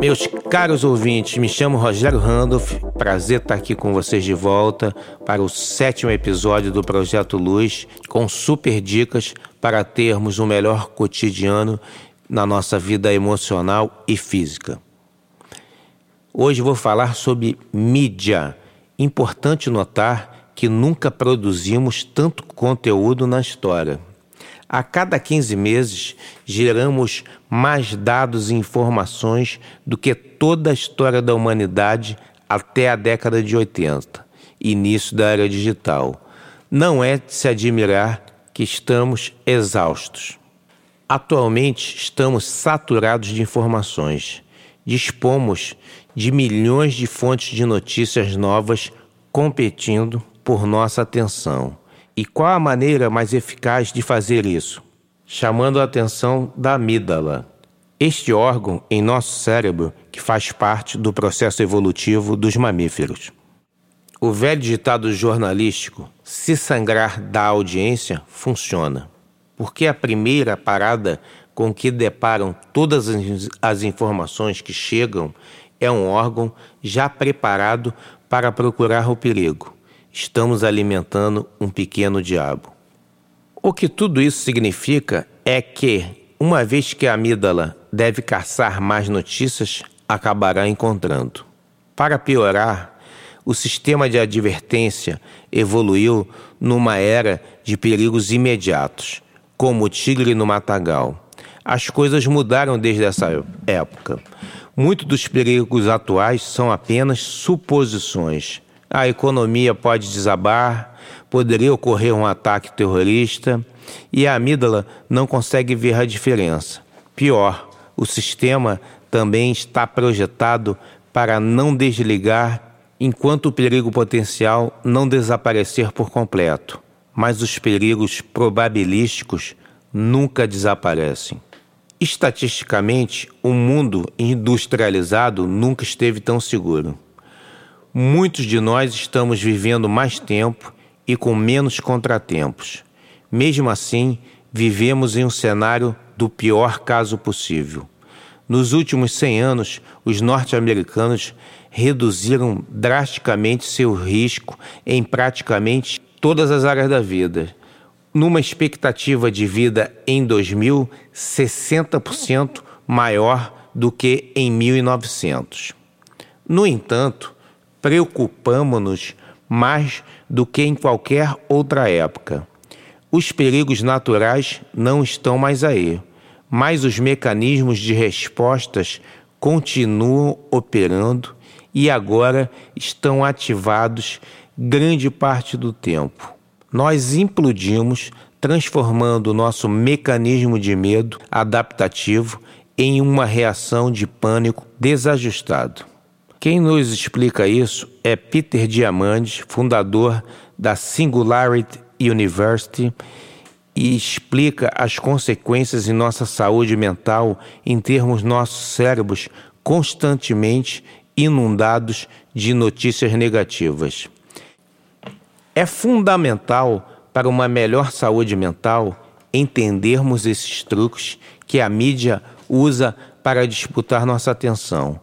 Meus caros ouvintes, me chamo Rogério Randolph. Prazer estar aqui com vocês de volta para o sétimo episódio do Projeto Luz, com super dicas para termos um melhor cotidiano na nossa vida emocional e física. Hoje vou falar sobre mídia. Importante notar que nunca produzimos tanto conteúdo na história. A cada 15 meses, geramos mais dados e informações do que toda a história da humanidade até a década de 80, início da era digital. Não é de se admirar que estamos exaustos. Atualmente, estamos saturados de informações. Dispomos de milhões de fontes de notícias novas competindo por nossa atenção. E qual a maneira mais eficaz de fazer isso? Chamando a atenção da amígdala. Este órgão em nosso cérebro que faz parte do processo evolutivo dos mamíferos. O velho ditado jornalístico, se sangrar da audiência, funciona. Porque a primeira parada com que deparam todas as informações que chegam é um órgão já preparado para procurar o perigo estamos alimentando um pequeno diabo. O que tudo isso significa é que, uma vez que a amígdala deve caçar mais notícias, acabará encontrando. Para piorar, o sistema de advertência evoluiu numa era de perigos imediatos, como o tigre no matagal. As coisas mudaram desde essa época. Muitos dos perigos atuais são apenas suposições a economia pode desabar, poderia ocorrer um ataque terrorista e a amígdala não consegue ver a diferença. Pior, o sistema também está projetado para não desligar enquanto o perigo potencial não desaparecer por completo. Mas os perigos probabilísticos nunca desaparecem. Estatisticamente, o mundo industrializado nunca esteve tão seguro. Muitos de nós estamos vivendo mais tempo e com menos contratempos. Mesmo assim, vivemos em um cenário do pior caso possível. Nos últimos 100 anos, os norte-americanos reduziram drasticamente seu risco em praticamente todas as áreas da vida. Numa expectativa de vida em 2000, 60% maior do que em 1900. No entanto, preocupamos-nos mais do que em qualquer outra época. Os perigos naturais não estão mais aí, mas os mecanismos de respostas continuam operando e agora estão ativados grande parte do tempo. Nós implodimos, transformando o nosso mecanismo de medo adaptativo em uma reação de pânico desajustado. Quem nos explica isso é Peter Diamandis, fundador da Singularity University, e explica as consequências em nossa saúde mental em termos nossos cérebros constantemente inundados de notícias negativas. É fundamental para uma melhor saúde mental entendermos esses truques que a mídia usa para disputar nossa atenção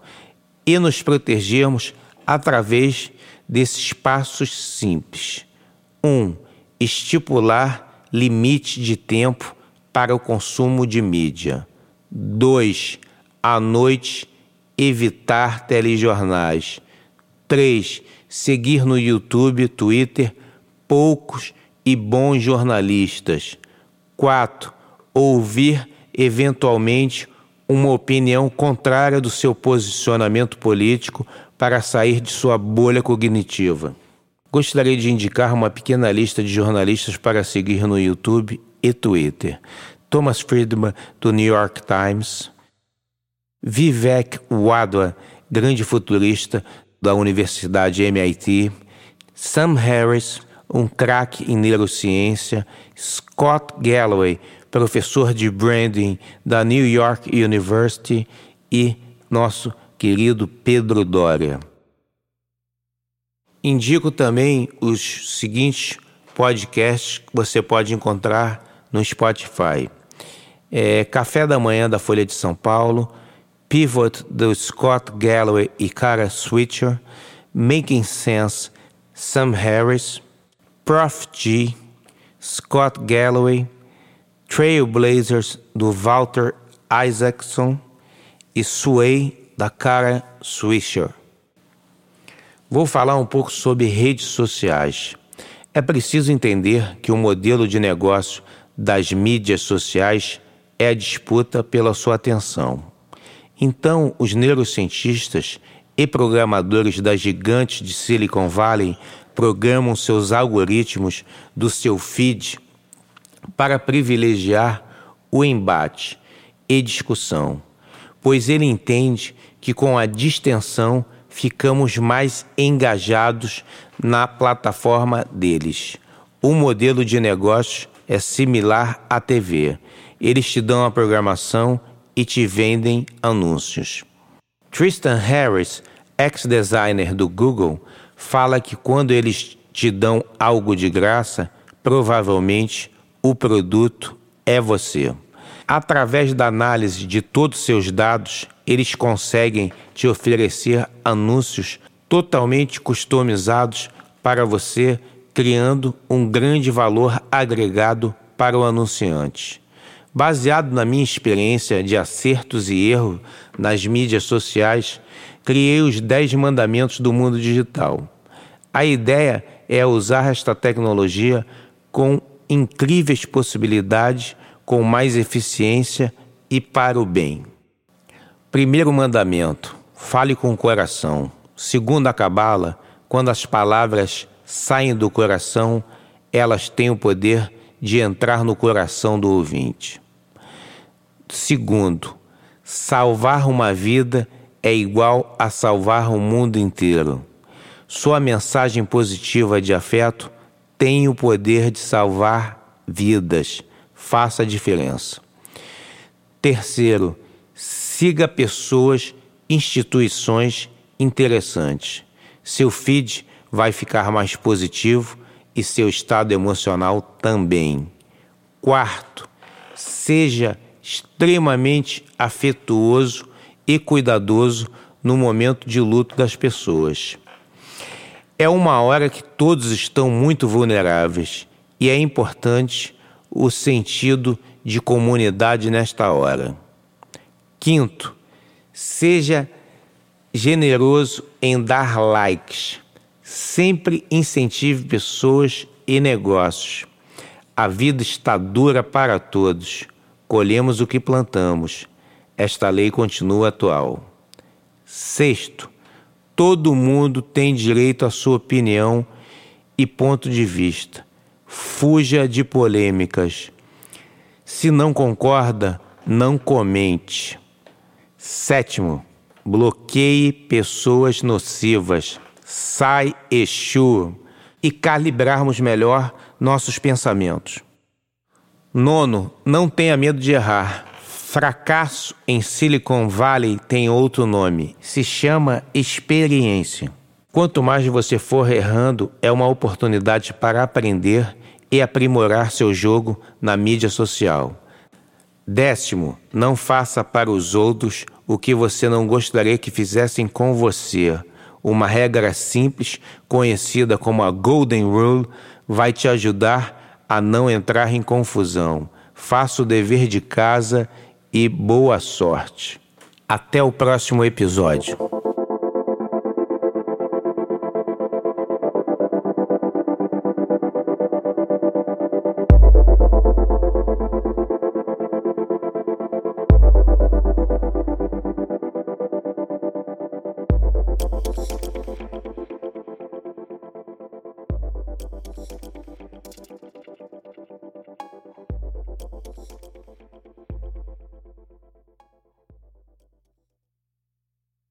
e nos protegermos através desses passos simples. 1. Um, estipular limite de tempo para o consumo de mídia. 2. À noite, evitar telejornais. 3. Seguir no YouTube, Twitter, poucos e bons jornalistas. 4. Ouvir eventualmente uma opinião contrária do seu posicionamento político para sair de sua bolha cognitiva. Gostaria de indicar uma pequena lista de jornalistas para seguir no YouTube e Twitter. Thomas Friedman, do New York Times, Vivek Wadhwa, grande futurista da Universidade MIT, Sam Harris, um craque em neurociência, Scott Galloway, professor de branding da New York University, e nosso querido Pedro Doria. Indico também os seguintes podcasts que você pode encontrar no Spotify. É Café da Manhã da Folha de São Paulo, Pivot do Scott Galloway e Cara Switcher, Making Sense, Sam Harris, Prof G, Scott Galloway, Trailblazers do Walter Isaacson e Sway da Cara Swisher. Vou falar um pouco sobre redes sociais. É preciso entender que o modelo de negócio das mídias sociais é a disputa pela sua atenção. Então, os neurocientistas e programadores das gigantes de Silicon Valley programam seus algoritmos do seu feed para privilegiar o embate e discussão, pois ele entende que com a distensão ficamos mais engajados na plataforma deles. O modelo de negócio é similar à TV. Eles te dão a programação e te vendem anúncios. Tristan Harris, ex-designer do Google, fala que quando eles te dão algo de graça, provavelmente o produto é você. Através da análise de todos os seus dados, eles conseguem te oferecer anúncios totalmente customizados para você, criando um grande valor agregado para o anunciante. Baseado na minha experiência de acertos e erros nas mídias sociais, criei os 10 mandamentos do mundo digital. A ideia é usar esta tecnologia com incríveis possibilidades, com mais eficiência e para o bem. Primeiro mandamento: fale com o coração. Segundo a Cabala, quando as palavras saem do coração, elas têm o poder de entrar no coração do ouvinte. Segundo, salvar uma vida é igual a salvar o mundo inteiro. Sua mensagem positiva de afeto tem o poder de salvar vidas. Faça a diferença. Terceiro, siga pessoas, instituições interessantes. Seu feed vai ficar mais positivo e seu estado emocional também. Quarto, seja extremamente afetuoso e cuidadoso no momento de luto das pessoas. É uma hora que todos estão muito vulneráveis e é importante o sentido de comunidade nesta hora. Quinto, seja generoso em dar likes. Sempre incentive pessoas e negócios. A vida está dura para todos. Colhemos o que plantamos. Esta lei continua atual. Sexto, Todo mundo tem direito à sua opinião e ponto de vista. Fuja de polêmicas. Se não concorda, não comente. Sétimo, bloqueie pessoas nocivas. Sai Exu e calibrarmos melhor nossos pensamentos. Nono, não tenha medo de errar. Fracasso em Silicon Valley tem outro nome, se chama experiência. Quanto mais você for errando, é uma oportunidade para aprender e aprimorar seu jogo na mídia social. Décimo, não faça para os outros o que você não gostaria que fizessem com você. Uma regra simples, conhecida como a Golden Rule, vai te ajudar a não entrar em confusão. Faça o dever de casa e boa sorte. Até o próximo episódio.